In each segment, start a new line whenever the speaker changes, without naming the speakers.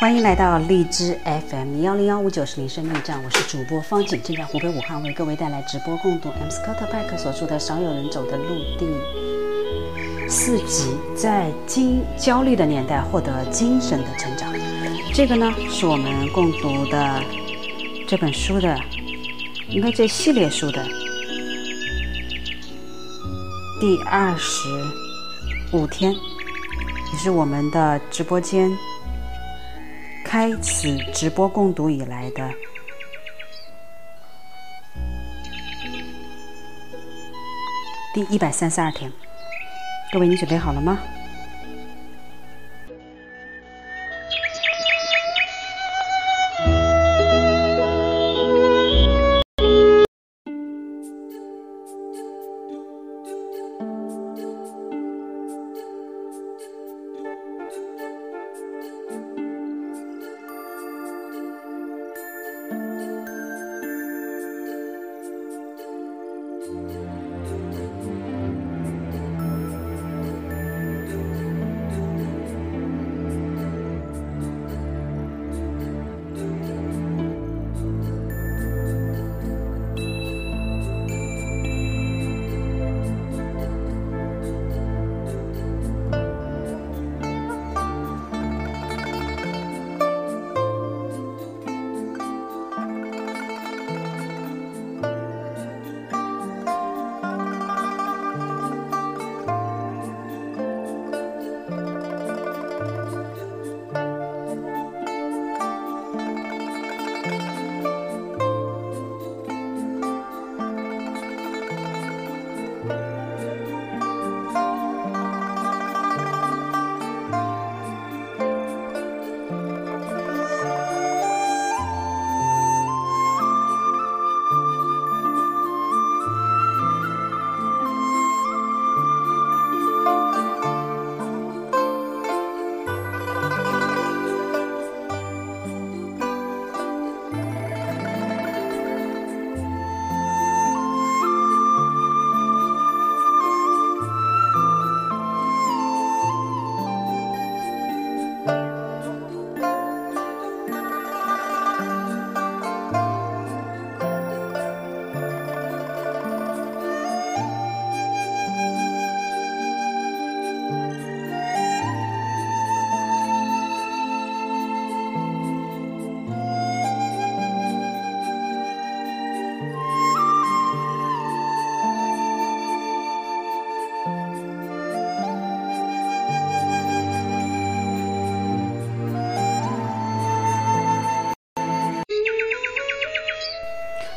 欢迎来到荔枝 FM 幺零幺五九是林生驿站，我是主播方景，正在湖北武汉为各位带来直播共读 M 斯科特派克所著的《少有人走的陆地四集，在精焦虑的年代获得精神的成长。这个呢是我们共读的这本书的，应该这系列书的第二十五天，也是我们的直播间。开始直播共读以来的第一百三十二天，各位，你准备好了吗？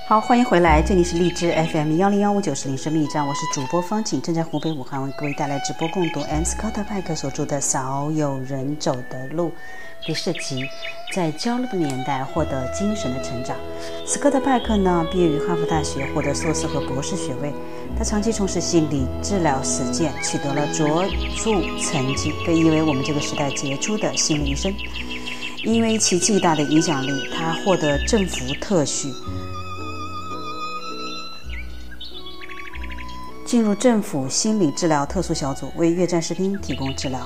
好，欢迎回来，这里是荔枝 FM 幺零幺五九四零声密站，我是主播方景，正在湖北武汉为各位带来直播共读 M 斯科特派克所著的《少有人走的路》第四集，在焦虑的年代获得精神的成长。斯科特派克呢，毕业于哈佛大学，获得硕士和博士学位。他长期从事心理治疗实践，取得了卓著成绩，被誉为我们这个时代杰出的心理医生。因为其巨大的影响力，他获得政府特许。进入政府心理治疗特殊小组，为越战士兵提供治疗。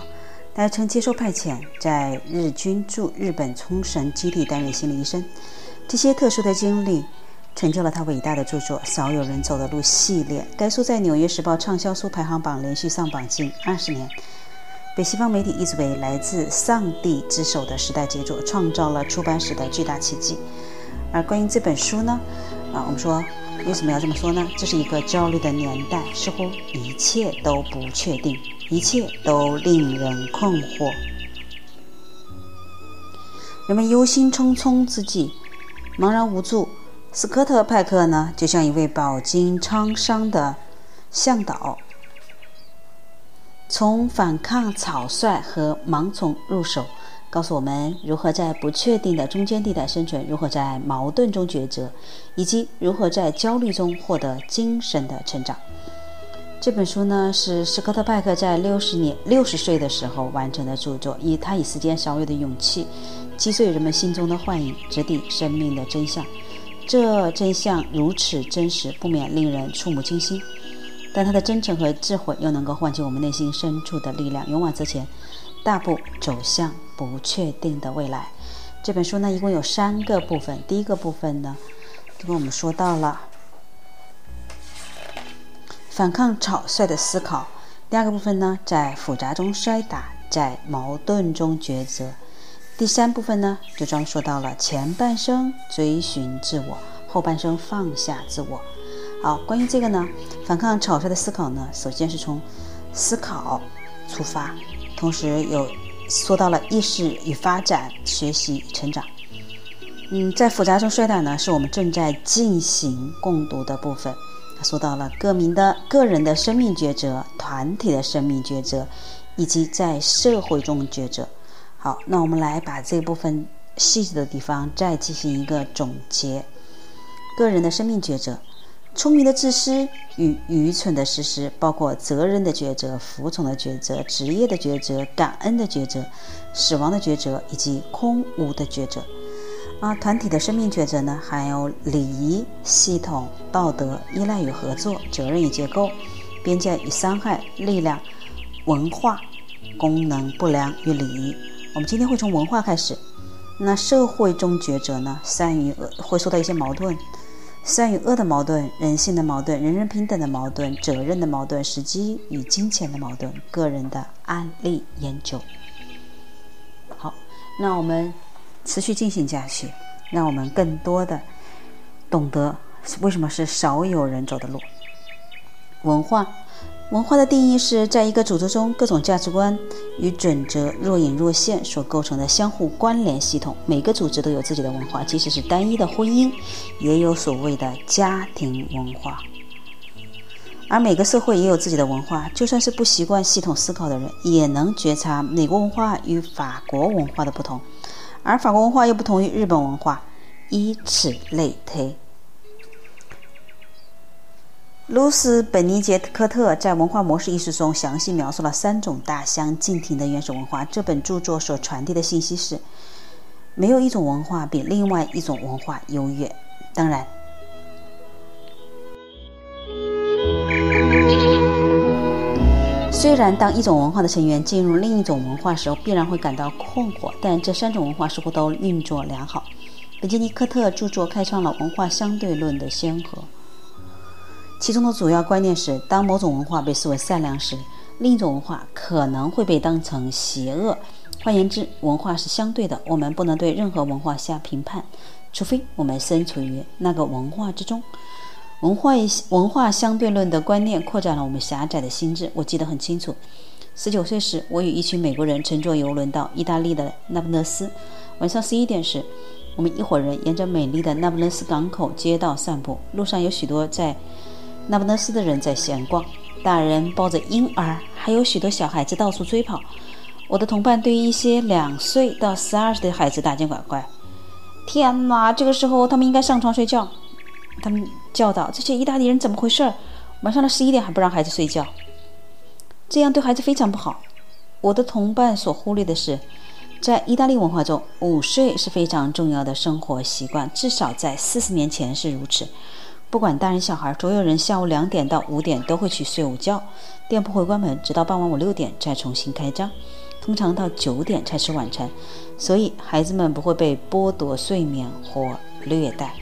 他曾接受派遣，在日军驻日本冲绳基地担任心理医生。这些特殊的经历成就了他伟大的著作《少有人走的路》系列。该书在《纽约时报》畅销书排行榜连续上榜近二十年，被西方媒体译作为来自上帝之手的时代杰作，创造了出版史的巨大奇迹。而关于这本书呢？啊，我们说。为什么要这么说呢？这是一个焦虑的年代，似乎一切都不确定，一切都令人困惑。人们忧心忡忡之际，茫然无助。斯科特派克呢，就像一位饱经沧桑的向导，从反抗草率和盲从入手。告诉我们如何在不确定的中间地带生存，如何在矛盾中抉择，以及如何在焦虑中获得精神的成长。这本书呢，是斯科特·派克在六十年六十岁的时候完成的著作，以他以时间少有的勇气，击碎人们心中的幻影，直抵生命的真相。这真相如此真实，不免令人触目惊心。但他的真诚和智慧又能够唤起我们内心深处的力量，勇往直前，大步走向不确定的未来。这本书呢，一共有三个部分。第一个部分呢，就跟我们说到了反抗草率的思考；第二个部分呢，在复杂中摔打，在矛盾中抉择；第三部分呢，就专门说到了前半生追寻自我，后半生放下自我。好，关于这个呢，反抗草率的思考呢，首先是从思考出发，同时有。说到了意识与发展、学习与成长。嗯，在复杂中摔打呢，是我们正在进行共读的部分。他说到了个民的个人的生命抉择、团体的生命抉择，以及在社会中抉择。好，那我们来把这部分细致的地方再进行一个总结：个人的生命抉择。聪明的自私与愚蠢的实施，包括责任的抉择、服从的抉择、职业的抉择、感恩的抉择、死亡的抉择以及空无的抉择。啊，团体的生命抉择呢，还有礼仪、系统、道德、依赖与合作、责任与结构、边界与伤害、力量、文化、功能不良与礼仪。我们今天会从文化开始。那社会中抉择呢，善于会受到一些矛盾。善与恶的矛盾，人性的矛盾，人人平等的矛盾，责任的矛盾，时机与金钱的矛盾，个人的案例研究。好，那我们持续进行下去，让我们更多的懂得为什么是少有人走的路。文化。文化的定义是在一个组织中，各种价值观与准则若隐若现所构成的相互关联系统。每个组织都有自己的文化，即使是单一的婚姻，也有所谓的家庭文化。而每个社会也有自己的文化，就算是不习惯系统思考的人，也能觉察美国文化与法国文化的不同，而法国文化又不同于日本文化，以此类推。卢斯·本尼杰科特在《文化模式》一书中详细描述了三种大相径庭的原始文化。这本著作所传递的信息是：没有一种文化比另外一种文化优越。当然，虽然当一种文化的成员进入另一种文化时候，必然会感到困惑，但这三种文化似乎都运作良好。本杰尼科特著作开创了文化相对论的先河。其中的主要观念是：当某种文化被视为善良时，另一种文化可能会被当成邪恶。换言之，文化是相对的，我们不能对任何文化下评判，除非我们身处于那个文化之中。文化文化相对论的观念扩展了我们狭窄的心智。我记得很清楚，十九岁时，我与一群美国人乘坐游轮到意大利的那不勒斯。晚上十一点时，我们一伙人沿着美丽的那不勒斯港口街道散步，路上有许多在。那不勒斯的人在闲逛，大人抱着婴儿，还有许多小孩子到处追跑。我的同伴对于一些两岁到十二岁的孩子大惊小怪。天哪，这个时候他们应该上床睡觉。他们叫道：“这些意大利人怎么回事？晚上的十一点还不让孩子睡觉，这样对孩子非常不好。”我的同伴所忽略的是，在意大利文化中，午睡是非常重要的生活习惯，至少在四十年前是如此。不管大人小孩，所有人下午两点到五点都会去睡午觉，店铺会关门，直到傍晚五六点再重新开张，通常到九点才吃晚餐，所以孩子们不会被剥夺睡眠或虐待。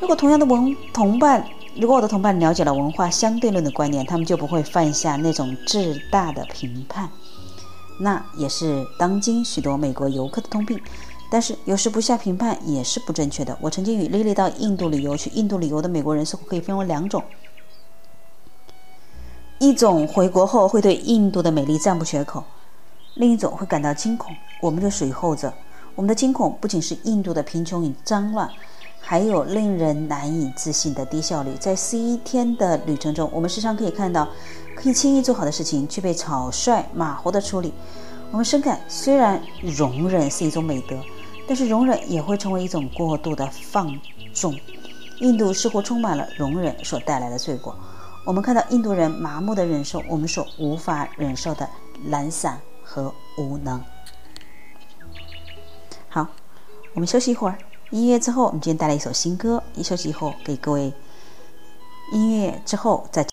如果同样的文同伴，如果我的同伴了解了文化相对论的观念，他们就不会犯下那种自大的评判，那也是当今许多美国游客的通病。但是有时不下评判也是不正确的。我曾经与莉莉到印度旅游，去印度旅游的美国人似乎可以分为两种：一种回国后会对印度的美丽赞不绝口，另一种会感到惊恐。我们就属于后者。我们的惊恐不仅是印度的贫穷与脏乱，还有令人难以置信的低效率。在十一天的旅程中，我们时常可以看到可以轻易做好的事情却被草率马虎的处理。我们深感，虽然容忍是一种美德。但是容忍也会成为一种过度的放纵。印度似乎充满了容忍所带来的罪过。我们看到印度人麻木的忍受我们所无法忍受的懒散和无能。好，我们休息一会儿，音乐之后，我们今天带来一首新歌。一休息以后，给各位音乐之后再。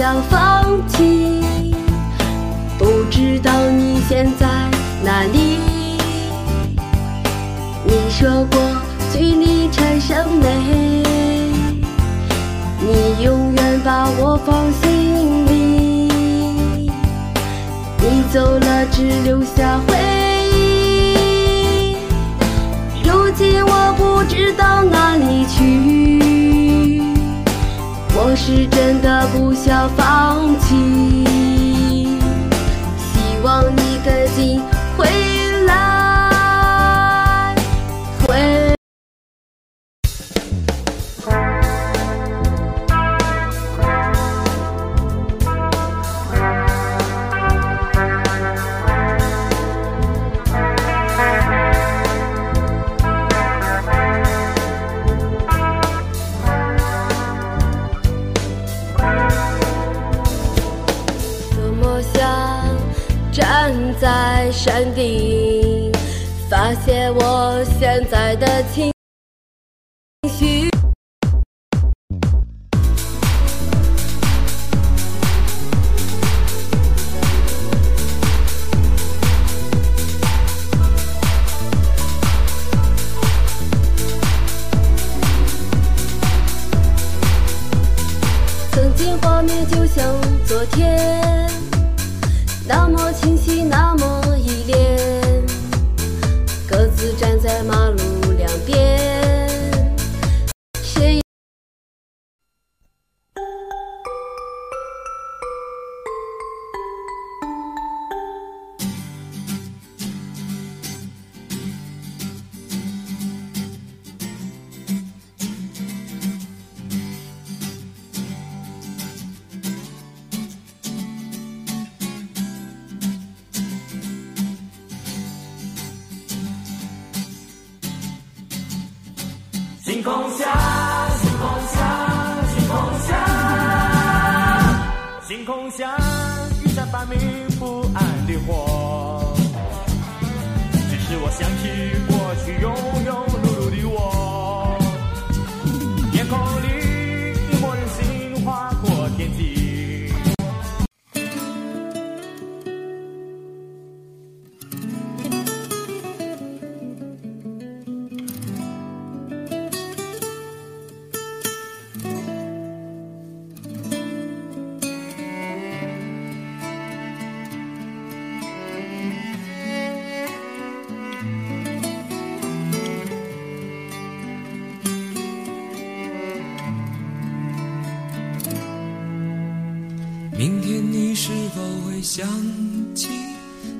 想放弃。不知道你现在哪里？你说过距离产生美，你永远把我放心里。你走了，只留下回忆。如今我不知道哪里去。我是真的不想放弃。希望你跟进画面就像昨天那
么清晰那么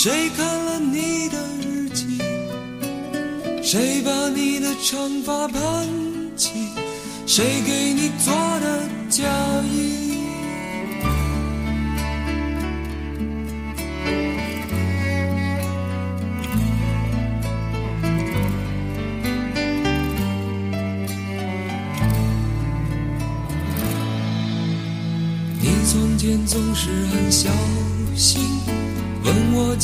谁看了你的日记？谁把你的长发盘起？谁给你做的嫁衣？你从前总是很小心，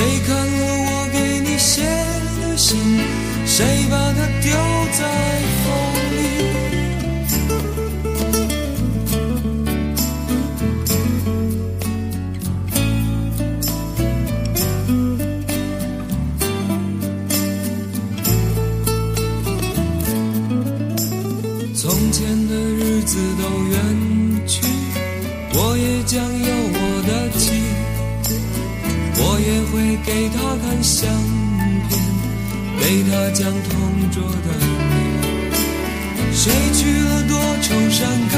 谁看了我给你写的信？谁把它丢在相片，给她讲同桌的你。谁去了多愁善感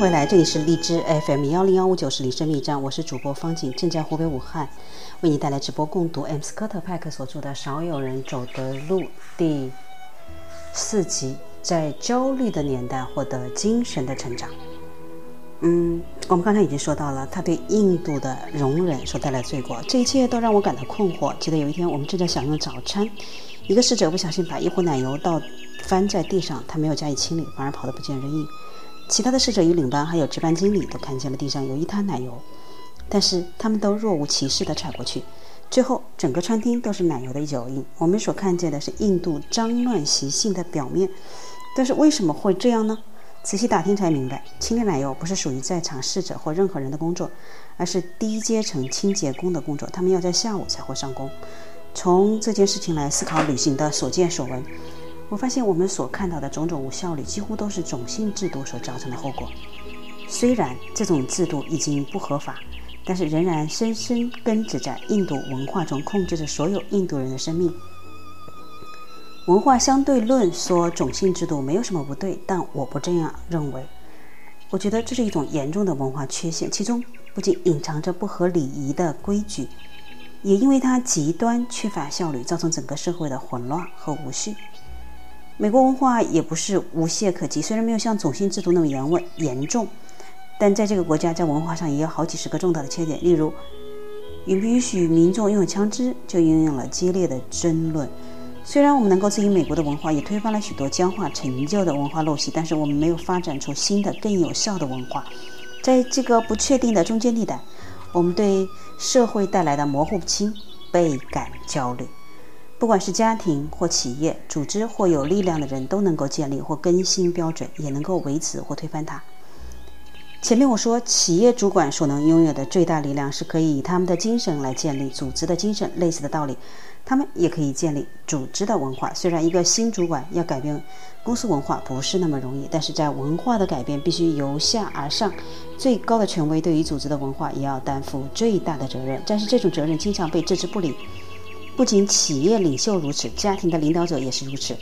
回来，这里是荔枝 FM 幺零幺五九是李生密站，我是主播方景，正在湖北武汉为你带来直播共读 M 斯科特派克所著的《少有人走的路》第四集，在焦虑的年代获得精神的成长。嗯，我们刚才已经说到了他对印度的容忍所带来的罪过，这一切都让我感到困惑。记得有一天我们正在享用早餐，一个侍者不小心把一壶奶油倒翻在地上，他没有加以清理，反而跑得不见人影。其他的侍者与领班还有值班经理都看见了地上有一滩奶油，但是他们都若无其事地踩过去。最后，整个餐厅都是奶油的脚印。我们所看见的是印度脏乱习性的表面，但是为什么会这样呢？仔细打听才明白，清理奶油不是属于在场侍者或任何人的工作，而是低阶层清洁工的工作。他们要在下午才会上工。从这件事情来思考旅行的所见所闻。我发现我们所看到的种种无效率，几乎都是种姓制度所造成的后果。虽然这种制度已经不合法，但是仍然深深根植在印度文化中，控制着所有印度人的生命。文化相对论说种姓制度没有什么不对，但我不这样认为。我觉得这是一种严重的文化缺陷，其中不仅隐藏着不合礼仪的规矩，也因为它极端缺乏效率，造成整个社会的混乱和无序。美国文化也不是无懈可击，虽然没有像种姓制度那么严问严重，但在这个国家，在文化上也有好几十个重大的缺点。例如，允不允许民众拥有枪支，就引用了激烈的争论。虽然我们能够质疑美国的文化，也推翻了许多僵化陈旧的文化陋习，但是我们没有发展出新的、更有效的文化。在这个不确定的中间地带，我们对社会带来的模糊不清倍感焦虑。不管是家庭或企业、组织或有力量的人，都能够建立或更新标准，也能够维持或推翻它。前面我说，企业主管所能拥有的最大力量是可以以他们的精神来建立组织的精神。类似的道理，他们也可以建立组织的文化。虽然一个新主管要改变公司文化不是那么容易，但是在文化的改变必须由下而上，最高的权威对于组织的文化也要担负最大的责任。但是这种责任经常被置之不理。不仅企业领袖如此，家庭的领导者也是如此。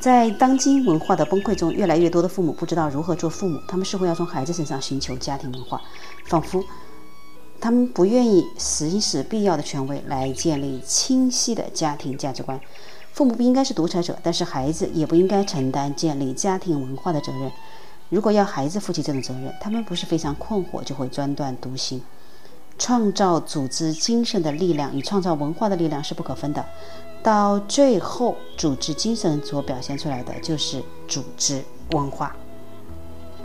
在当今文化的崩溃中，越来越多的父母不知道如何做父母，他们似乎要从孩子身上寻求家庭文化，仿佛他们不愿意行使必要的权威来建立清晰的家庭价值观。父母不应该是独裁者，但是孩子也不应该承担建立家庭文化的责任。如果要孩子负起这种责任，他们不是非常困惑，就会专断独行。创造组织精神的力量与创造文化的力量是不可分的。到最后，组织精神所表现出来的就是组织文化。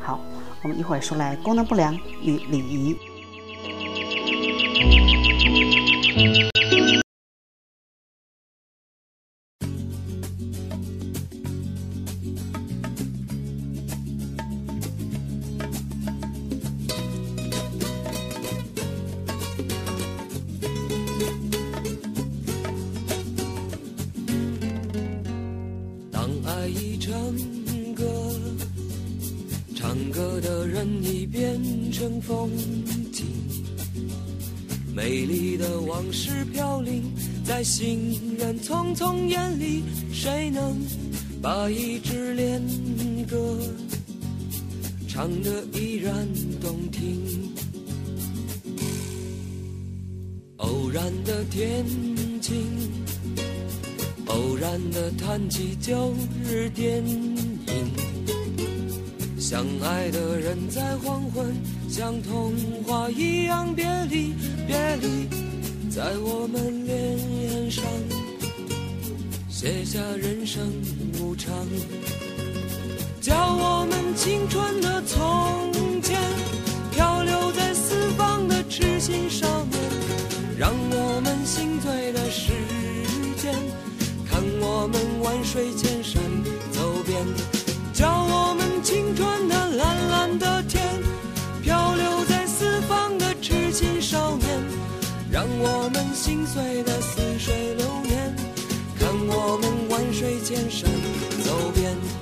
好，我们一会儿说来功能不良与礼仪。
谁能把一支恋歌唱得依然动听？偶然的天晴。偶然的谈起旧日电影，相爱的人在黄昏，像童话一样别离，别离，在我们脸上写下人生无常，叫我们青春的从前漂流在四方的痴心少年，让我们心醉的时间。看我们万水千山走遍，叫我们青春的蓝蓝的天，漂流在四方的痴心少年，让我们心碎的似水流年。万水千山走遍。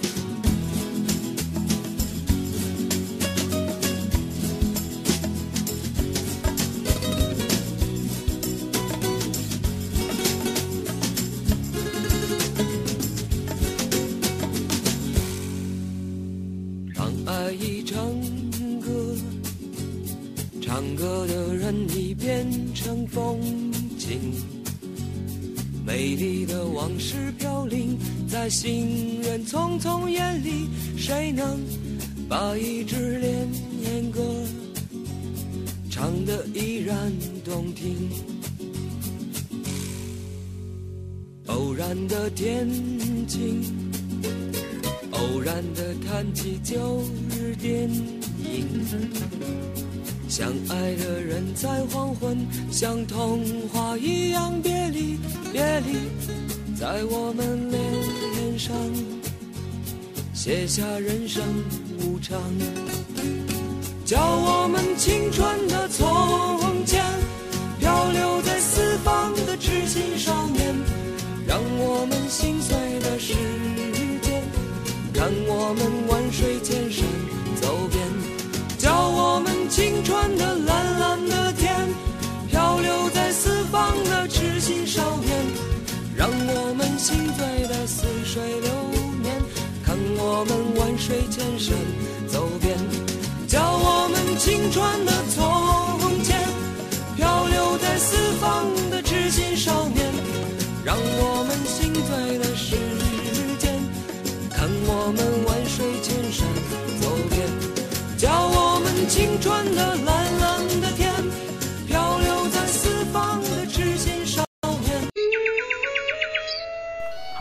匆匆眼里，谁能把一支恋恋歌唱得依然动听？偶然的天晴。偶然的谈起旧日电影，相爱的人在黄昏，像童话一样别离，别离，在我们脸上写下人生无常，教我们青春的从前漂流在四方的痴心少年，让我们心碎的时间。让我们我们万水千山走遍，叫我们青春的从前，漂流在四方的痴心少年，让我们心醉的时间。看我们万水千山走遍，叫我们青春的蓝蓝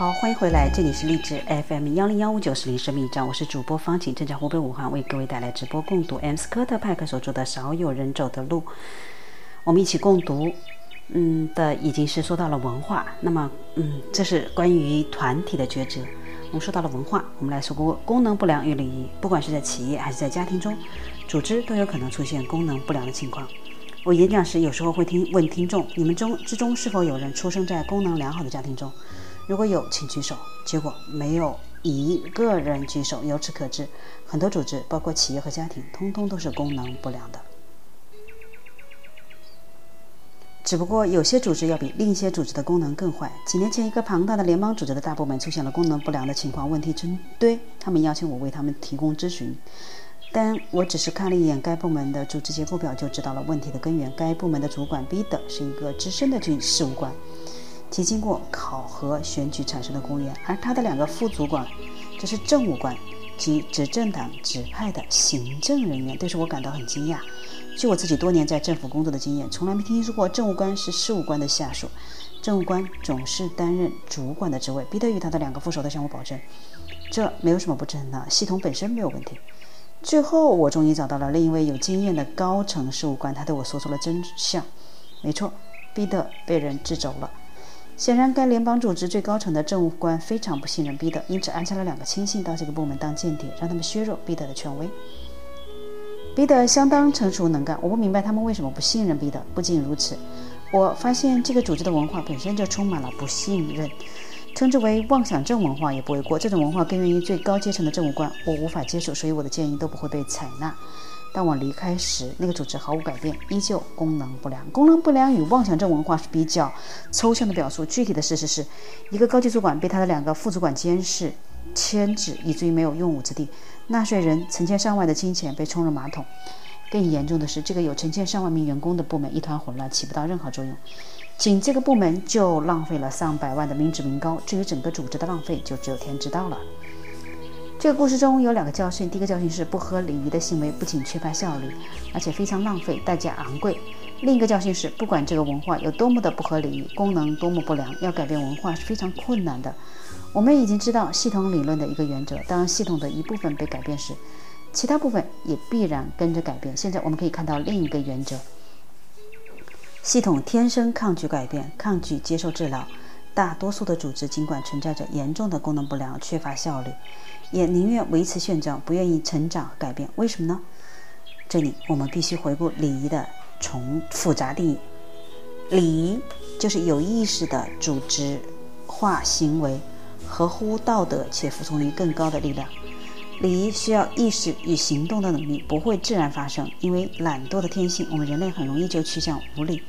好，欢迎回来，这里是励志 FM 幺零幺五九四零生命站，我是主播方晴，正在湖北武汉为各位带来直播共读 M 斯科特派克所著的《少有人走的路》，我们一起共读嗯的已经是说到了文化，那么嗯，这是关于团体的抉择。我们说到了文化，我们来说过功能不良与礼仪，不管是在企业还是在家庭中，组织都有可能出现功能不良的情况。我演讲时有时候会听问听众，你们中之中是否有人出生在功能良好的家庭中？如果有，请举手。结果没有一个人举手。由此可知，很多组织，包括企业和家庭，通通都是功能不良的。只不过有些组织要比另一些组织的功能更坏。几年前，一个庞大的联邦组织的大部门出现了功能不良的情况，问题成堆。他们邀请我为他们提供咨询，但我只是看了一眼该部门的组织结构表，就知道了问题的根源。该部门的主管 B 的是一个资深的军事务官，即经过考核选举产生的公务员，而他的两个副主管这是政务官及执政党指派的行政人员，但是我感到很惊讶。据我自己多年在政府工作的经验，从来没听说过政务官是事务官的下属。政务官总是担任主管的职位。彼得与他的两个副手都向我保证，这没有什么不正当，系统本身没有问题。最后，我终于找到了另一位有经验的高层事务官，他对我说出了真相。没错，彼得被人治走了。显然，该联邦组织最高层的政务官非常不信任彼得，因此安插了两个亲信到这个部门当间谍，让他们削弱彼得的权威。彼得相当成熟能干，我不明白他们为什么不信任彼得。不仅如此，我发现这个组织的文化本身就充满了不信任，称之为妄想症文化也不为过。这种文化根源于最高阶层的政务官，我无法接受，所以我的建议都不会被采纳。当我离开时，那个组织毫无改变，依旧功能不良。功能不良与妄想症文化是比较抽象的表述，具体的事实是一个高级主管被他的两个副主管监视。牵制，以至于没有用武之地。纳税人成千上万的金钱被冲入马桶。更严重的是，这个有成千上万名员工的部门一团混乱，起不到任何作用。仅这个部门就浪费了上百万的民脂民膏。至于整个组织的浪费，就只有天知道了。这个故事中有两个教训：第一个教训是不合礼仪的行为不仅缺乏效率，而且非常浪费，代价昂贵；另一个教训是，不管这个文化有多么的不合礼仪，功能多么不良，要改变文化是非常困难的。我们已经知道系统理论的一个原则：当系统的一部分被改变时，其他部分也必然跟着改变。现在我们可以看到另一个原则：系统天生抗拒改变，抗拒接受治疗。大多数的组织尽管存在着严重的功能不良、缺乏效率，也宁愿维持现状，不愿意成长和改变。为什么呢？这里我们必须回顾礼仪的从复杂定义：礼仪就是有意识的组织化行为。合乎道德且服从于更高的力量。礼仪需要意识与行动的能力，不会自然发生。因为懒惰的天性，我们人类很容易就趋向无礼。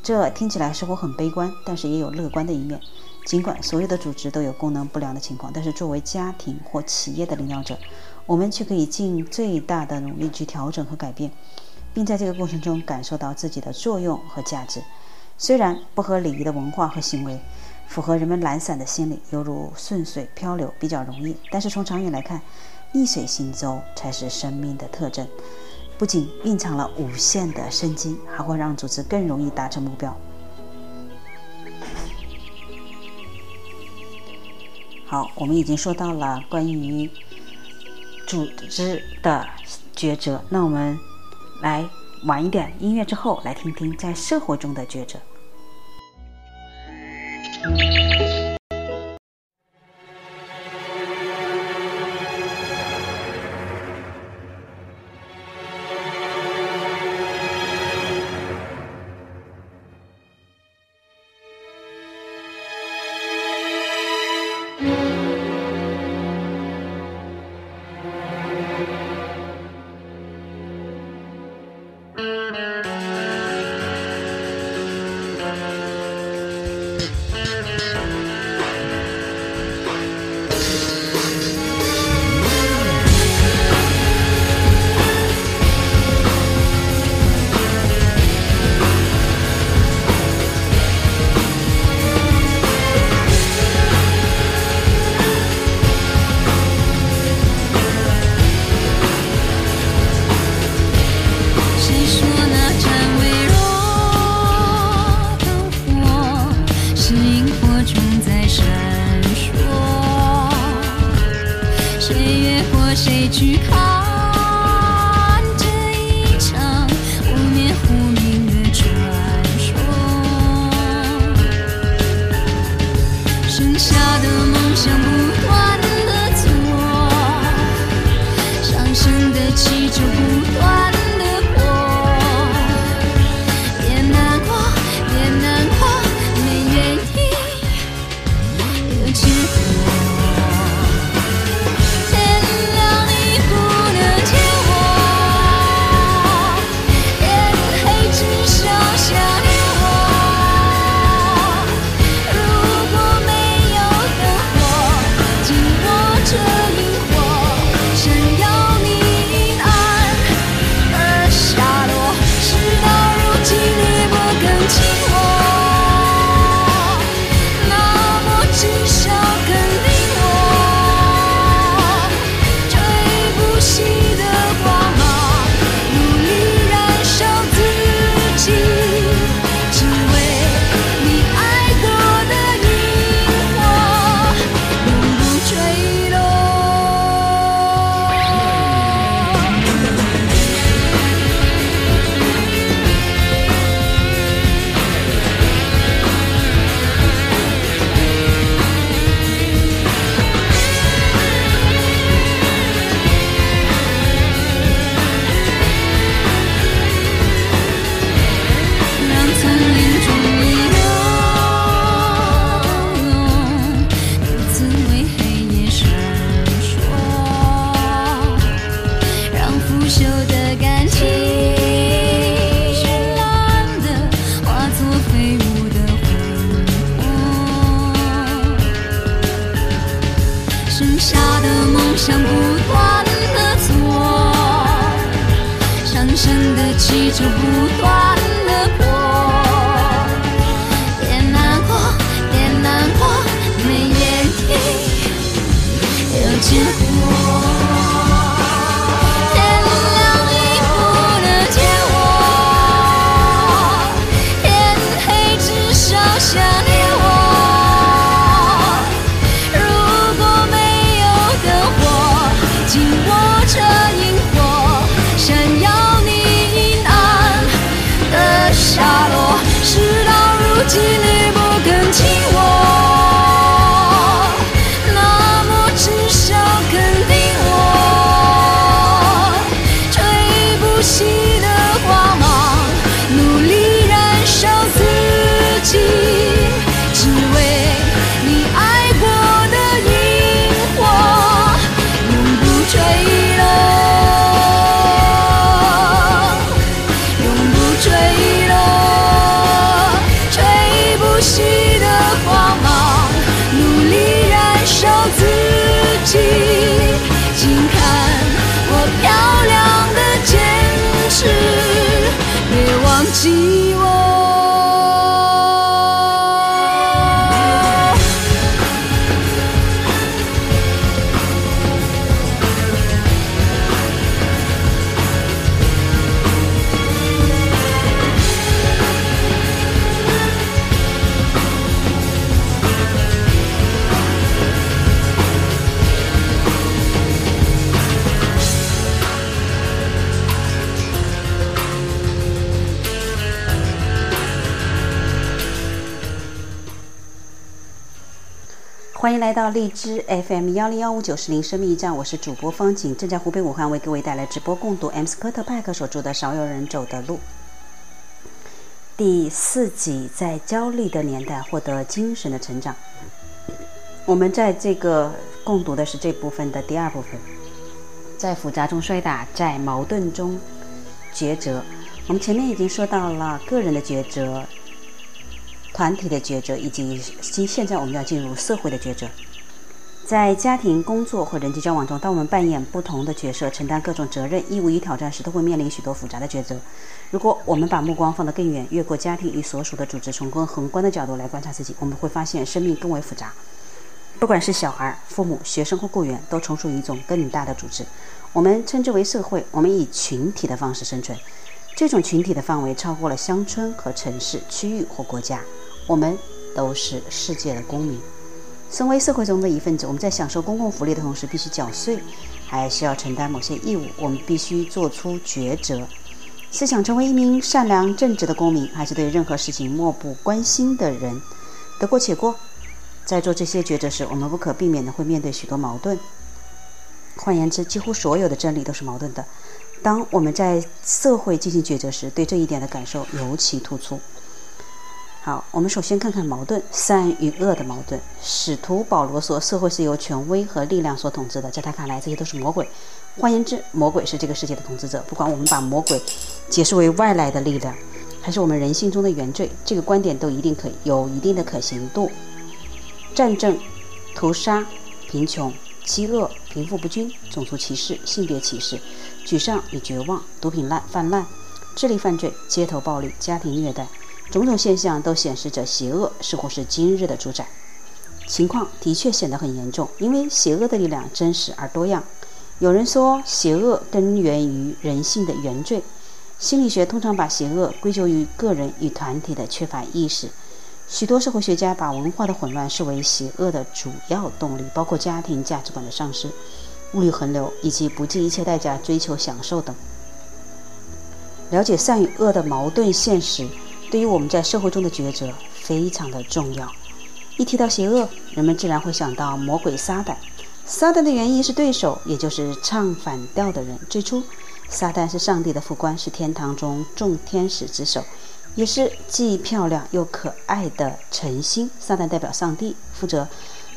这听起来似乎很悲观，但是也有乐观的一面。尽管所有的组织都有功能不良的情况，但是作为家庭或企业的领导者，我们却可以尽最大的努力去调整和改变，并在这个过程中感受到自己的作用和价值。虽然不合礼仪的文化和行为。符合人们懒散的心理，犹如顺水漂流，比较容易。但是从长远来看，逆水行舟才是生命的特征，不仅蕴藏了无限的生机，还会让组织更容易达成目标。好，我们已经说到了关于组织的抉择，那我们来晚一点音乐之后，来听听在社会中的抉择。
吹不
来到荔枝 FM 幺零幺五九十零生命驿站，我是主播方景，正在湖北武汉为各位带来直播共读 M 斯科特派克所著的《少有人走的路》第四集，在焦虑的年代获得精神的成长。我们在这个共读的是这部分的第二部分，在复杂中摔打，在矛盾中抉择。我们前面已经说到了个人的抉择、团体的抉择，以及现现在我们要进入社会的抉择。在家庭、工作或人际交往中，当我们扮演不同的角色，承担各种责任、义务与挑战时，都会面临许多复杂的抉择。如果我们把目光放得更远，越过家庭与所属的组织，从更宏观的角度来观察自己，我们会发现生命更为复杂。不管是小孩、父母、学生或雇员，都从属于一种更大的组织，我们称之为社会。我们以群体的方式生存，这种群体的范围超过了乡村和城市、区域或国家。我们都是世界的公民。身为社会中的一份子，我们在享受公共福利的同时，必须缴税，还需要承担某些义务。我们必须做出抉择：是想成为一名善良正直的公民，还是对任何事情漠不关心的人？得过且过。在做这些抉择时，我们不可避免地会面对许多矛盾。换言之，几乎所有的真理都是矛盾的。当我们在社会进行抉择时，对这一点的感受尤其突出。好，我们首先看看矛盾，善与恶的矛盾。使徒保罗说，社会是由权威和力量所统治的，在他看来，这些都是魔鬼。换言之，魔鬼是这个世界的统治者。不管我们把魔鬼解释为外来的力量，还是我们人性中的原罪，这个观点都一定可有一定的可行度。战争、屠杀、贫穷、饥饿、贫富不均、种族歧视、性别歧视、沮丧与绝望、毒品滥泛滥、智力犯罪、街头暴力、家庭虐待。种种现象都显示着邪恶似乎是今日的主宰。情况的确显得很严重，因为邪恶的力量真实而多样。有人说，邪恶根源于人性的原罪。心理学通常把邪恶归咎于个人与团体的缺乏意识。许多社会学家把文化的混乱视为邪恶的主要动力，包括家庭价值观的丧失、物欲横流以及不计一切代价追求享受等。了解善与恶的矛盾现实。对于我们在社会中的抉择非常的重要。一提到邪恶，人们自然会想到魔鬼撒旦。撒旦的原意是对手，也就是唱反调的人。最初，撒旦是上帝的副官，是天堂中众天使之首，也是既漂亮又可爱的晨星。撒旦代表上帝，负责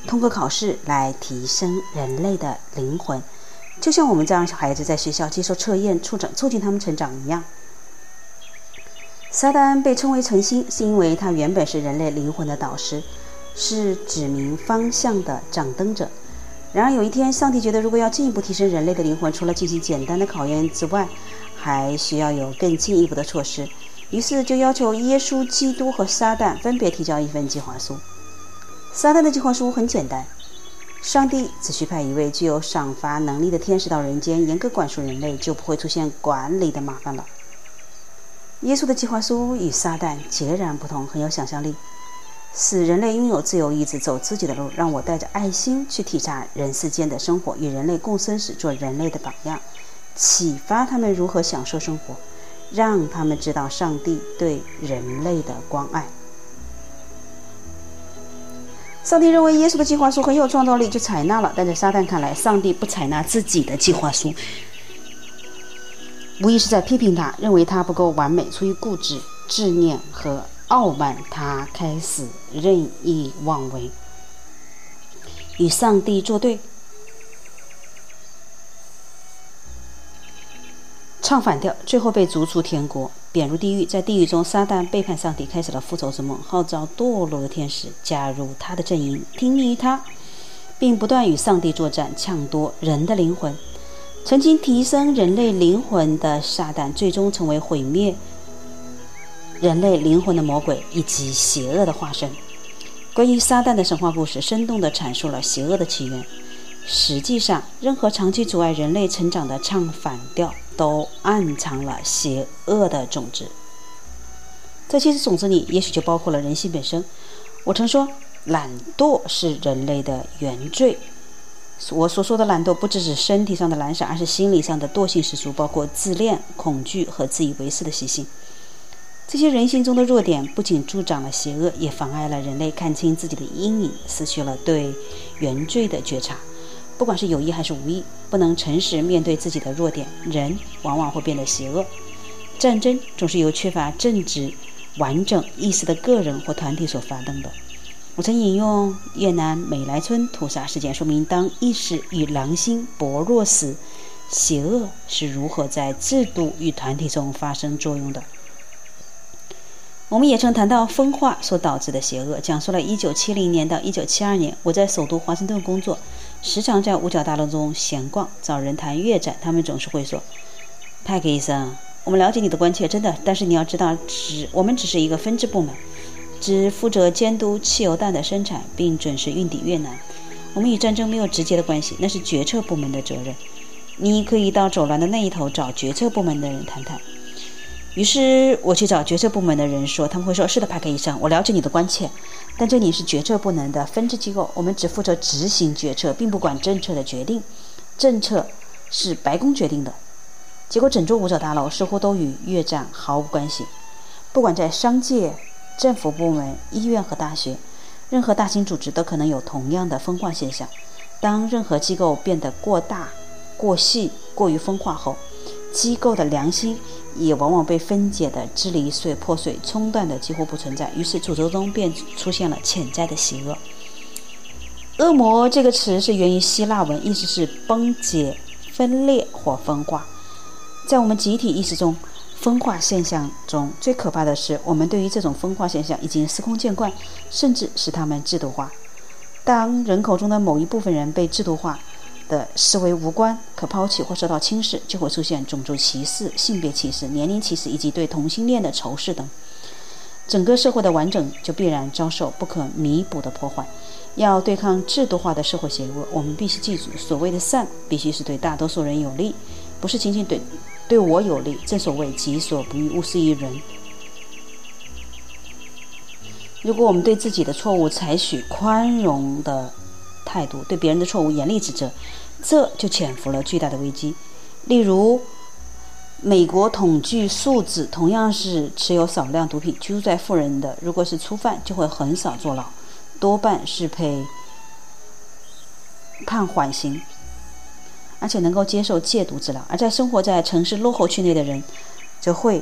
通过考试来提升人类的灵魂，就像我们这样小孩子在学校接受测验，促长促进他们成长一样。撒旦被称为晨星，是因为他原本是人类灵魂的导师，是指明方向的掌灯者。然而有一天，上帝觉得如果要进一步提升人类的灵魂，除了进行简单的考验之外，还需要有更进一步的措施。于是就要求耶稣基督和撒旦分别提交一份计划书。撒旦的计划书很简单，上帝只需派一位具有赏罚能力的天使到人间，严格管束人类，就不会出现管理的麻烦了。耶稣的计划书与撒旦截然不同，很有想象力。使人类拥有自由意志，走自己的路，让我带着爱心去体察人世间的生活，与人类共生时做人类的榜样，启发他们如何享受生活，让他们知道上帝对人类的关爱。上帝认为耶稣的计划书很有创造力，就采纳了。但在撒旦看来，上帝不采纳自己的计划书，无疑是在批评他，认为他不够完美。出于固执、执念和。傲慢，他开始任意妄为，与上帝作对，唱反调，最后被逐出天国，贬入地狱。在地狱中，撒旦背叛上帝，开始了复仇之梦，号召堕落的天使加入他的阵营，听命于他，并不断与上帝作战，抢夺人的灵魂。曾经提升人类灵魂的撒旦，最终成为毁灭。人类灵魂的魔鬼以及邪恶的化身。关于撒旦的神话故事，生动地阐述了邪恶的起源。实际上，任何长期阻碍人类成长的唱反调，都暗藏了邪恶的种子。这些种子里，也许就包括了人性本身。我曾说，懒惰是人类的原罪。我所说的懒惰，不只是身体上的懒散，而是心理上的惰性十足，包括自恋、恐惧和自以为是的习性。这些人性中的弱点不仅助长了邪恶，也妨碍了人类看清自己的阴影，失去了对原罪的觉察。不管是有意还是无意，不能诚实面对自己的弱点，人往往会变得邪恶。战争总是由缺乏正直、完整意识的个人或团体所发动的。我曾引用越南美莱村屠杀事件，说明当意识与狼心薄弱时，邪恶是如何在制度与团体中发生作用的。我们也曾谈到分化所导致的邪恶，讲述了1970年到1972年，我在首都华盛顿工作，时常在五角大楼中闲逛，找人谈越战。他们总是会说：“派克医生，我们了解你的关切，真的。但是你要知道，只我们只是一个分支部门，只负责监督汽油弹的生产，并准时运抵越南。我们与战争没有直接的关系，那是决策部门的责任。你可以到走廊的那一头找决策部门的人谈谈。”于是我去找决策部门的人说，他们会说：“是的，帕克医生，我了解你的关切，但这里是决策部门的分支机构，我们只负责执行决策，并不管政策的决定，政策是白宫决定的。”结果，整座五角大楼似乎都与越战毫无关系。不管在商界、政府部门、医院和大学，任何大型组织都可能有同样的分化现象。当任何机构变得过大、过细、过于分化后，机构的良心。也往往被分解的支离碎破碎、冲断的几乎不存在，于是组织中便出现了潜在的邪恶。恶魔这个词是源于希腊文，意思是崩解、分裂或分化。在我们集体意识中，分化现象中最可怕的是，我们对于这种分化现象已经司空见惯，甚至使他们制度化。当人口中的某一部分人被制度化，的视为无关、可抛弃或受到轻视，就会出现种族歧视、性别歧视、年龄歧视以及对同性恋的仇视等。整个社会的完整就必然遭受不可弥补的破坏。要对抗制度化的社会邪恶，我们必须记住：所谓的善，必须是对大多数人有利，不是仅仅对对我有利。正所谓“己所不欲，勿施于人”。如果我们对自己的错误采取宽容的，态度对别人的错误严厉指责，这就潜伏了巨大的危机。例如，美国统计数字同样是持有少量毒品、居住在富人的，如果是初犯，就会很少坐牢，多半是被判缓刑，而且能够接受戒毒治疗；而在生活在城市落后区内的人，则会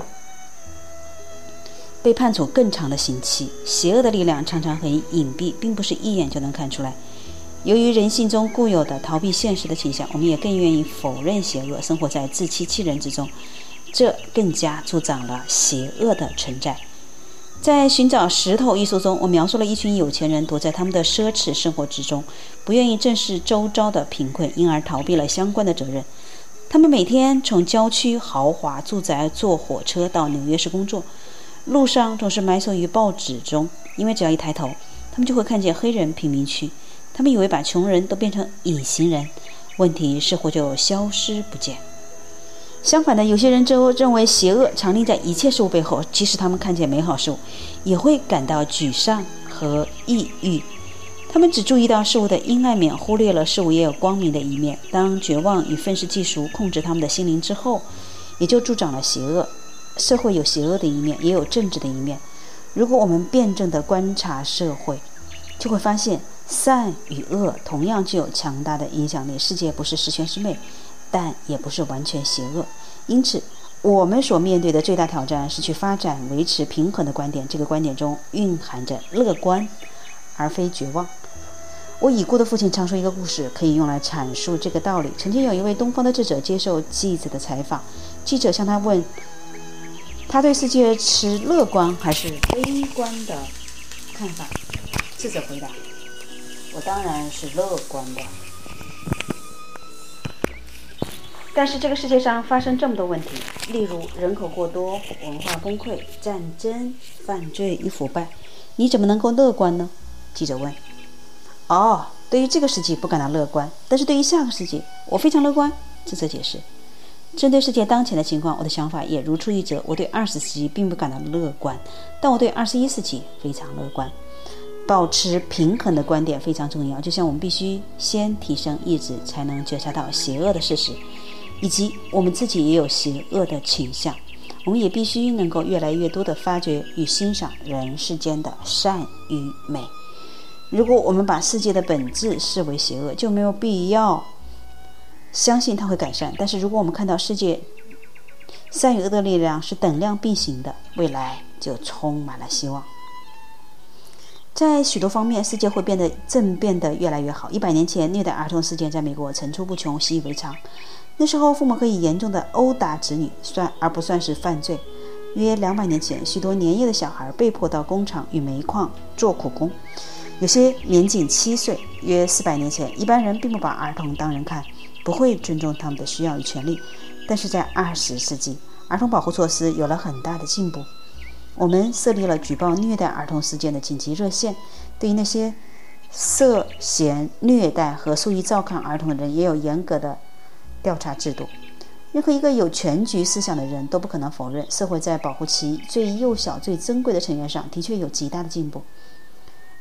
被判处更长的刑期。邪恶的力量常常很隐蔽，并不是一眼就能看出来。由于人性中固有的逃避现实的倾向，我们也更愿意否认邪恶，生活在自欺欺人之中，这更加助长了邪恶的存在。在《寻找石头》一书中，我描述了一群有钱人躲在他们的奢侈生活之中，不愿意正视周遭的贫困，因而逃避了相关的责任。他们每天从郊区豪华住宅坐火车到纽约市工作，路上总是埋首于报纸中，因为只要一抬头，他们就会看见黑人贫民区。他们以为把穷人都变成隐形人，问题似乎就消失不见。相反的，有些人就认为邪恶藏匿在一切事物背后，即使他们看见美好事物，也会感到沮丧和抑郁。他们只注意到事物的阴暗面，忽略了事物也有光明的一面。当绝望与愤世嫉俗控制他们的心灵之后，也就助长了邪恶。社会有邪恶的一面，也有正直的一面。如果我们辩证地观察社会，就会发现善与恶同样具有强大的影响力。世界不是十全十美。但也不是完全邪恶，因此我们所面对的最大挑战是去发展维持平衡的观点。这个观点中蕴含着乐观，而非绝望。我已故的父亲常说一个故事，可以用来阐述这个道理。曾经有一位东方的智者接受记者的采访，记者向他问，他对世界持乐观还是悲观的看法。智者回答：“我当然是乐观的。”但是这个世界上发生这么多问题，例如人口过多、文化崩溃、战争、犯罪与腐败，你怎么能够乐观呢？记者问。哦，对于这个世纪不感到乐观，但是对于下个世纪，我非常乐观。智者解释。针对世界当前的情况，我的想法也如出一辙。我对二十世纪并不感到乐观，但我对二十一世纪非常乐观。保持平衡的观点非常重要，就像我们必须先提升意志，才能觉察到邪恶的事实。以及我们自己也有邪恶的倾向，我们也必须能够越来越多地发掘与欣赏人世间的善与美。如果我们把世界的本质视为邪恶，就没有必要相信它会改善。但是如果我们看到世界善与恶的力量是等量并行的，未来就充满了希望。在许多方面，世界会变得正变得越来越好。一百年前，虐待儿童事件在美国层出不穷，习以为常。那时候，父母可以严重的殴打子女，算而不算是犯罪。约两百年前，许多年幼的小孩被迫到工厂与煤矿做苦工，有些年仅七岁。约四百年前，一般人并不把儿童当人看，不会尊重他们的需要与权利。但是在二十世纪，儿童保护措施有了很大的进步。我们设立了举报虐待儿童事件的紧急热线，对于那些涉嫌虐待和疏于照看儿童的人，也有严格的。调查制度，任何一个有全局思想的人都不可能否认，社会在保护其最幼小、最珍贵的成员上的确有极大的进步。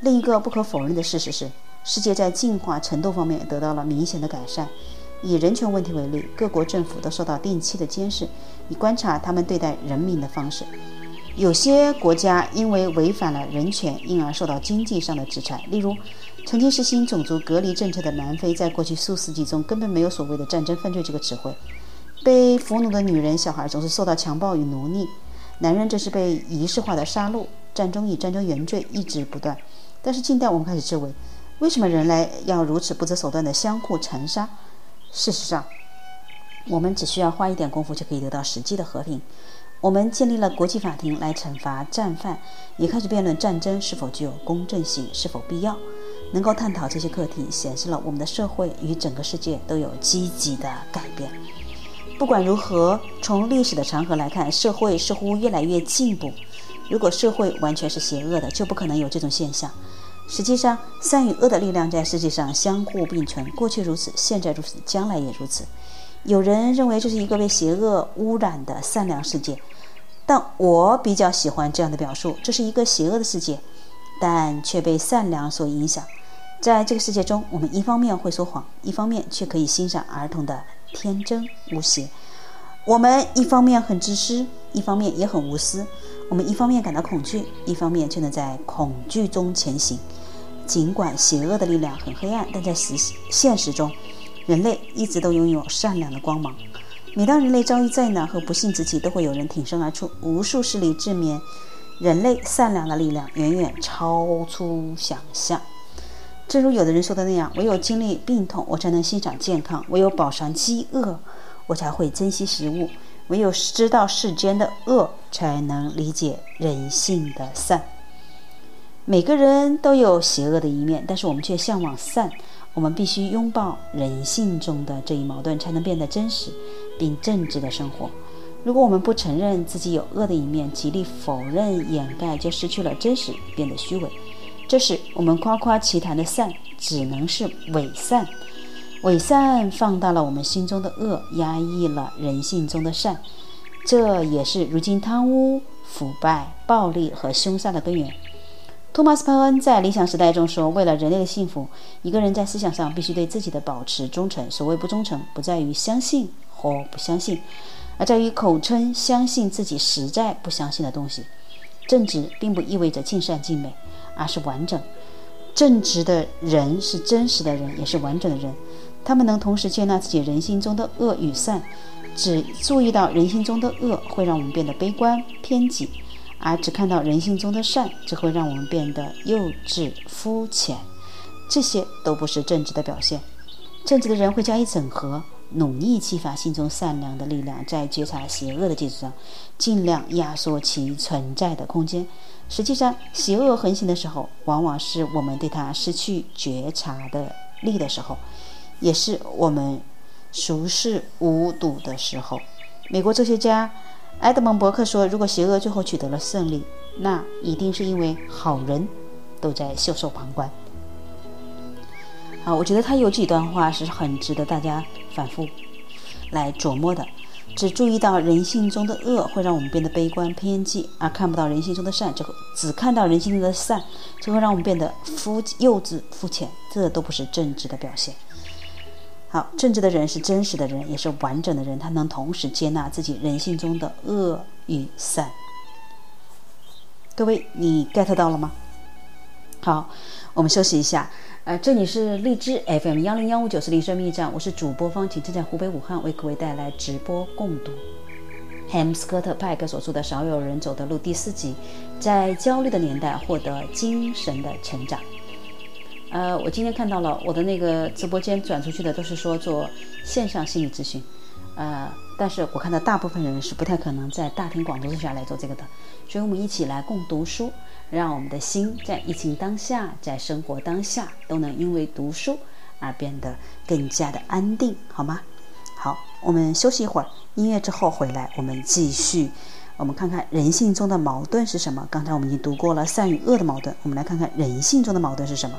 另一个不可否认的事实是，世界在进化程度方面得到了明显的改善。以人权问题为例，各国政府都受到定期的监视，以观察他们对待人民的方式。有些国家因为违反了人权，因而受到经济上的制裁，例如。曾经实行种族隔离政策的南非，在过去数世纪中根本没有所谓的战争犯罪这个词汇。被俘虏的女人、小孩总是受到强暴与奴役，男人则是被仪式化的杀戮。战争与战争原罪一直不断。但是近代我们开始质问：为什么人类要如此不择手段地相互残杀？事实上，我们只需要花一点功夫就可以得到实际的和平。我们建立了国际法庭来惩罚战犯，也开始辩论战争是否具有公正性，是否必要。能够探讨这些课题，显示了我们的社会与整个世界都有积极的改变。不管如何，从历史的长河来看，社会似乎越来越进步。如果社会完全是邪恶的，就不可能有这种现象。实际上，善与恶的力量在世界上相互并存，过去如此，现在如此，将来也如此。有人认为这是一个被邪恶污染的善良世界，但我比较喜欢这样的表述：这是一个邪恶的世界，但却被善良所影响。在这个世界中，我们一方面会说谎，一方面却可以欣赏儿童的天真无邪；我们一方面很自私，一方面也很无私；我们一方面感到恐惧，一方面却能在恐惧中前行。尽管邪恶的力量很黑暗，但在实现实中，人类一直都拥有善良的光芒。每当人类遭遇灾难和不幸之际，都会有人挺身而出。无数事例证明，人类善良的力量远远超出想象。正如有的人说的那样，唯有经历病痛，我才能欣赏健康；唯有饱尝饥饿，我才会珍惜食物；唯有知道世间的恶，才能理解人性的善。每个人都有邪恶的一面，但是我们却向往善。我们必须拥抱人性中的这一矛盾，才能变得真实并正直的生活。如果我们不承认自己有恶的一面，极力否认、掩盖，就失去了真实，变得虚伪。这时，我们夸夸其谈的善，只能是伪善。伪善放大了我们心中的恶，压抑了人性中的善，这也是如今贪污、腐败、暴力和凶杀的根源。托马斯·潘恩在《理想时代》中说：“为了人类的幸福，一个人在思想上必须对自己的保持忠诚。所谓不忠诚，不在于相信或不相信，而在于口称相信自己实在不相信的东西。正直并不意味着尽善尽美，而是完整。正直的人是真实的人，也是完整的人。他们能同时接纳自己人心中的恶与善。只注意到人心中的恶，会让我们变得悲观偏激。”而只看到人性中的善，只会让我们变得幼稚肤浅，这些都不是正直的表现。正直的人会加以整合，努力激发心中善良的力量，在觉察邪恶的基础上，尽量压缩其存在的空间。实际上，邪恶横行的时候，往往是我们对它失去觉察的力的时候，也是我们熟视无睹的时候。美国哲学家。埃德蒙·伯克说：“如果邪恶最后取得了胜利，那一定是因为好人都在袖手旁观。”啊，我觉得他有几段话是很值得大家反复来琢磨的。只注意到人性中的恶，会让我们变得悲观偏激；而看不到人性中的善，就会只看到人性中的善，就会让我们变得肤幼稚、肤浅。这都不是正直的表现。好，正直的人是真实的人，也是完整的人。他能同时接纳自己人性中的恶与善。各位，你 get 到了吗？好，我们休息一下。呃，这里是荔枝 FM 幺零幺五九四零声密站，我是主播方晴，正在湖北武汉为各位带来直播共读。汉斯科特派克所著的《少有人走的路》第四集，在焦虑的年代获得精神的成长。呃，我今天看到了我的那个直播间转出去的都是说做线上心理咨询，呃，但是我看到大部分人是不太可能在大庭广众之下来做这个的，所以我们一起来共读书，让我们的心在疫情当下，在生活当下都能因为读书而变得更加的安定，好吗？好，我们休息一会儿，音乐之后回来，我们继续，我们看看人性中的矛盾是什么。刚才我们已经读过了善与恶的矛盾，我们来看看人性中的矛盾是什么。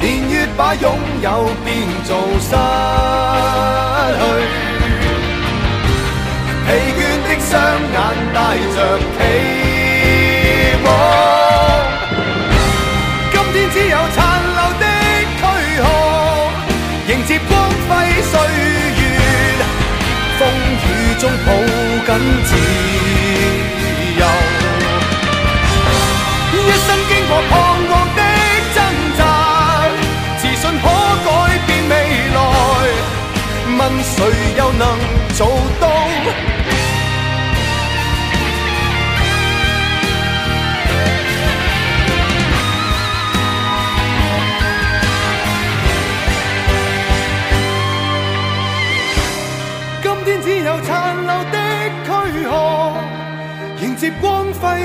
年月把拥有变做失去，疲倦的双眼带着期望。今天只有残留的躯壳，迎接光辉岁月，风雨中抱紧自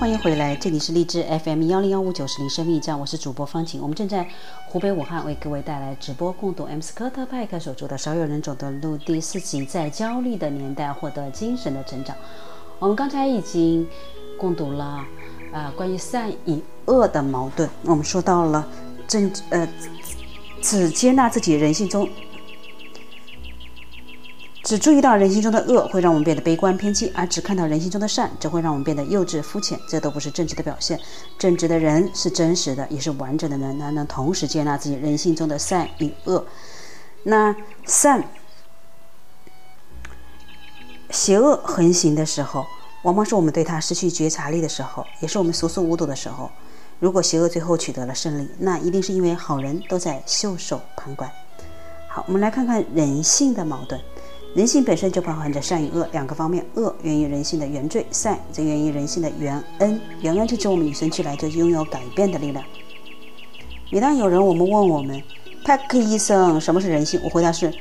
欢迎回来，这里是荔枝 FM 幺零幺五九十零生命驿站，我是主播方晴。我们正在湖北武汉为各位带来直播共读 M 斯科特派克所著的《少有人走的路》第四集，在焦虑的年代获得精神的成长。我们刚才已经共读了，呃，关于善与恶的矛盾。我们说到了正呃，只接纳自己人性中只注意到人性中的恶，会让我们变得悲观偏激；而只看到人性中的善，则会让我们变得幼稚肤浅。这都不是正直的表现。正直的人是真实的，也是完整的人，他能同时接纳自己人性中的善与恶。那善、邪恶横行的时候，往往是我们对它失去觉察力的时候，也是我们熟视无睹的时候。如果邪恶最后取得了胜利，那一定是因为好人都在袖手旁观。好，我们来看看人性的矛盾。人性本身就包含着善与恶两个方面，恶源于人性的原罪，善则源于人性的原恩。原恩是指我们与生俱来就拥有改变的力量。每当有人我们问我们，派克医生，什么是人性？我回答是，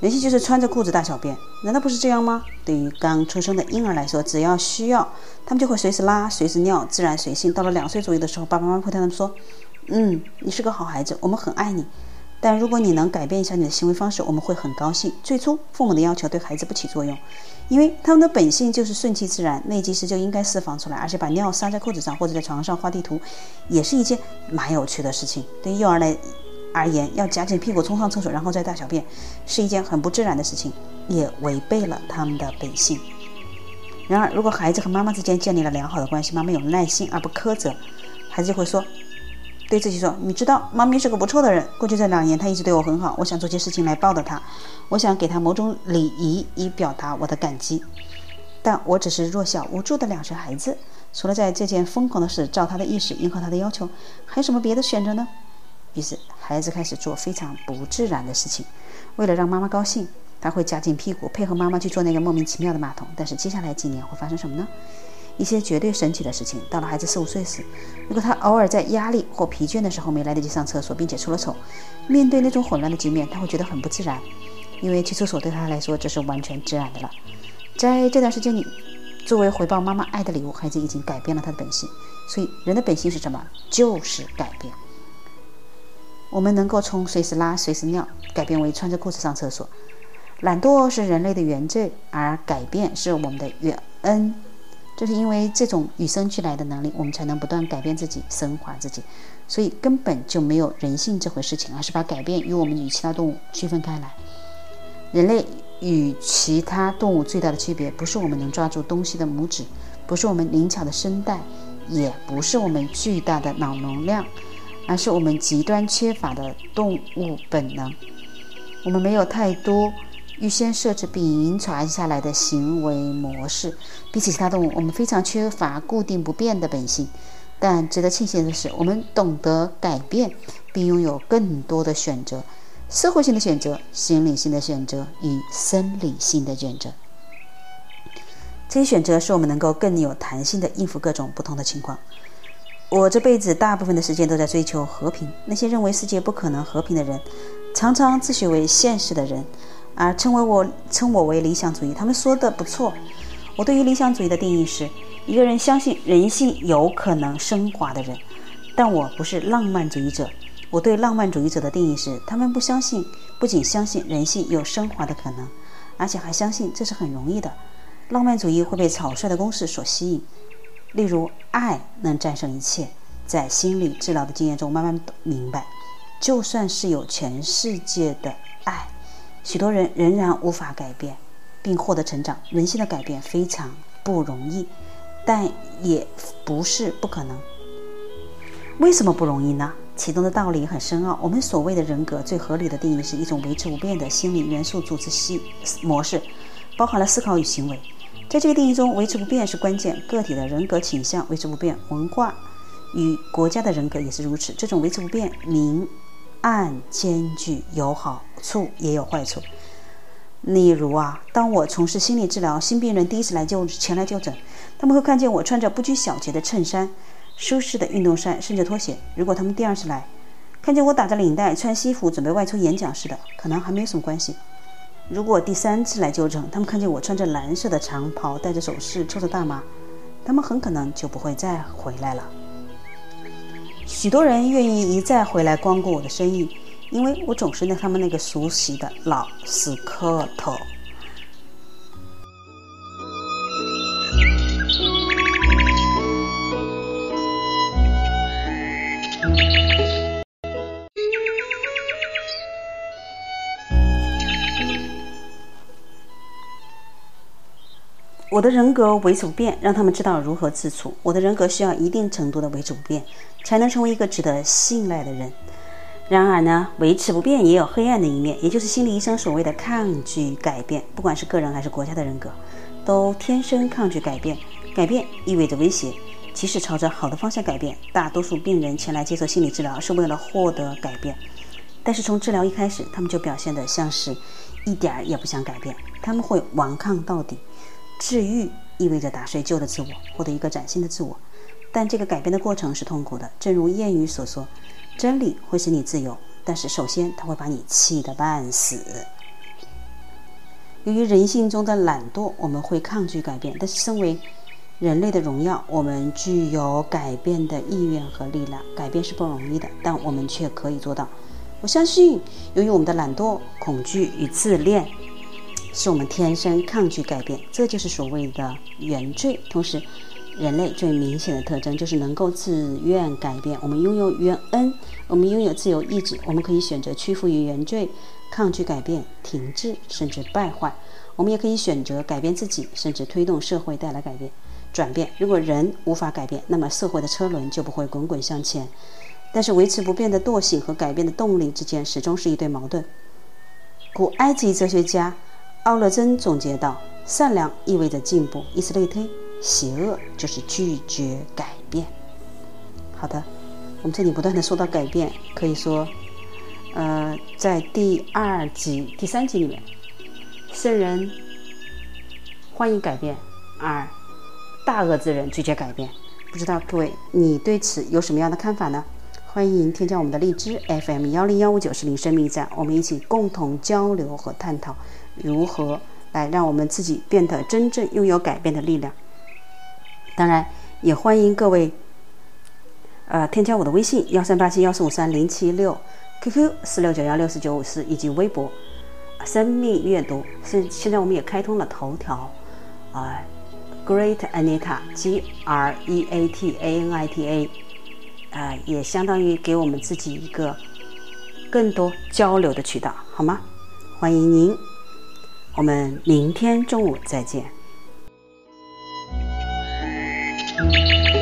人性就是穿着裤子大小便，难道不是这样吗？对于刚出生的婴儿来说，只要需要，他们就会随时拉，随时尿，自然随性。到了两岁左右的时候，爸爸妈妈会对他们说：“嗯，你是个好孩子，我们很爱你。”但如果你能改变一下你的行为方式，我们会很高兴。最初，父母的要求对孩子不起作用，因为他们的本性就是顺其自然，内积时就应该释放出来。而且把尿撒在裤子上或者在床上画地图，也是一件蛮有趣的事情。对幼儿来而言，要夹紧屁股冲上厕所然后再大小便，是一件很不自然的事情，也违背了他们的本性。然而，如果孩子和妈妈之间建立了良好的关系，妈妈有耐心而不苛责，孩子就会说。对自己说：“你知道，妈咪是个不错的人。过去这两年，她一直对我很好。我想做些事情来报答她，我想给她某种礼仪，以表达我的感激。但我只是弱小无助的两岁孩子，除了在这件疯狂的事照他的意识，迎合他的要求，还有什么别的选择呢？”于是，孩子开始做非常不自然的事情。为了让妈妈高兴，他会夹紧屁股，配合妈妈去做那个莫名其妙的马桶。但是，接下来几年会发生什么呢？一些绝对神奇的事情。到了孩子四五岁时，如果他偶尔在压力或疲倦的时候没来得及上厕所，并且出了丑，面对那种混乱的局面，他会觉得很不自然，因为去厕所对他来说这是完全自然的了。在这段时间里，作为回报妈妈爱的礼物，孩子已经改变了他的本性。所以，人的本性是什么？就是改变。我们能够从随时拉、随时尿改变为穿着裤子上厕所。懒惰是人类的原罪，而改变是我们的原恩。就是因为这种与生俱来的能力，我们才能不断改变自己、升华自己。所以根本就没有人性这回事情，而是把改变与我们与其他动物区分开来。人类与其他动物最大的区别，不是我们能抓住东西的拇指，不是我们灵巧的声带，也不是我们巨大的脑容量，而是我们极端缺乏的动物本能。我们没有太多。预先设置并遗传下来的行为模式，比起其他动物，我们非常缺乏固定不变的本性。但值得庆幸的是，我们懂得改变，并拥有更多的选择：社会性的选择、心理性的选择与生理性的选择。这些选择使我们能够更有弹性的应付各种不同的情况。我这辈子大部分的时间都在追求和平。那些认为世界不可能和平的人，常常自诩为现实的人，而称为我称我为理想主义。他们说的不错。我对于理想主义的定义是一个人相信人性有可能升华的人，但我不是浪漫主义者。我对浪漫主义者的定义是，他们不相信，不仅相信人性有升华的可能，而且还相信这是很容易的。浪漫主义会被草率的公式所吸引，例如爱能战胜一切。在心理治疗的经验中，慢慢明白，就算是有全世界的爱，许多人仍然无法改变，并获得成长。人性的改变非常不容易，但也不是不可能。为什么不容易呢？其中的道理很深奥。我们所谓的人格，最合理的定义是一种维持不变的心理元素组织系模式，包含了思考与行为。在这个定义中，维持不变是关键。个体的人格倾向维持不变，文化与国家的人格也是如此。这种维持不变，名暗兼具，有好处也有坏处。例如啊，当我从事心理治疗，新病人第一次来就前来就诊，他们会看见我穿着不拘小节的衬衫。舒适的运动衫，甚至拖鞋。如果他们第二次来，看见我打着领带、穿西服，准备外出演讲似的，可能还没有什么关系。如果第三次来就诊，他们看见我穿着蓝色的长袍、戴着首饰、抽着大麻，他们很可能就不会再回来了。许多人愿意一再回来光顾我的生意，因为我总是那他们那个熟悉的老死磕头。我的人格维持不变，让他们知道如何自处。我的人格需要一定程度的维持不变，才能成为一个值得信赖的人。然而呢，维持不变也有黑暗的一面，也就是心理医生所谓的抗拒改变。不管是个人还是国家的人格，都天生抗拒改变。改变意味着威胁，即使朝着好的方向改变。大多数病人前来接受心理治疗是为了获得改变，但是从治疗一开始，他们就表现得像是一点儿也不想改变，他们会顽抗到底。治愈意味着打碎旧的自我，获得一个崭新的自我，但这个改变的过程是痛苦的。正如谚语所说：“真理会使你自由，但是首先它会把你气得半死。”由于人性中的懒惰，我们会抗拒改变。但是，身为人类的荣耀，我们具有改变的意愿和力量。改变是不容易的，但我们却可以做到。我相信，由于我们的懒惰、恐惧与自恋。是我们天生抗拒改变，这就是所谓的原罪。同时，人类最明显的特征就是能够自愿改变。我们拥有原恩，我们拥有自由意志，我们可以选择屈服于原罪，抗拒改变，停滞甚至败坏。我们也可以选择改变自己，甚至推动社会带来改变、转变。如果人无法改变，那么社会的车轮就不会滚滚向前。但是，维持不变的惰性和改变的动力之间始终是一对矛盾。古埃及哲学家。奥勒珍总结道：“善良意味着进步，以此类推，邪恶就是拒绝改变。”好的，我们这里不断的说到改变，可以说，呃，在第二集、第三集里面，圣人欢迎改变，而大恶之人拒绝改变。不知道各位你对此有什么样的看法呢？欢迎添加我们的荔枝 FM 幺零幺五九四零生命站，我们一起共同交流和探讨。如何来让我们自己变得真正拥有改变的力量？当然，也欢迎各位，呃，添加我的微信幺三八七幺四五三零七六，QQ 四六九幺六四九五四，以及微博“生命阅读”。现现在我们也开通了头条，啊，Great Anita G R E A T A N I T A，啊，也相当于给我们自己一个更多交流的渠道，好吗？欢迎您。我们明天中午再见。Música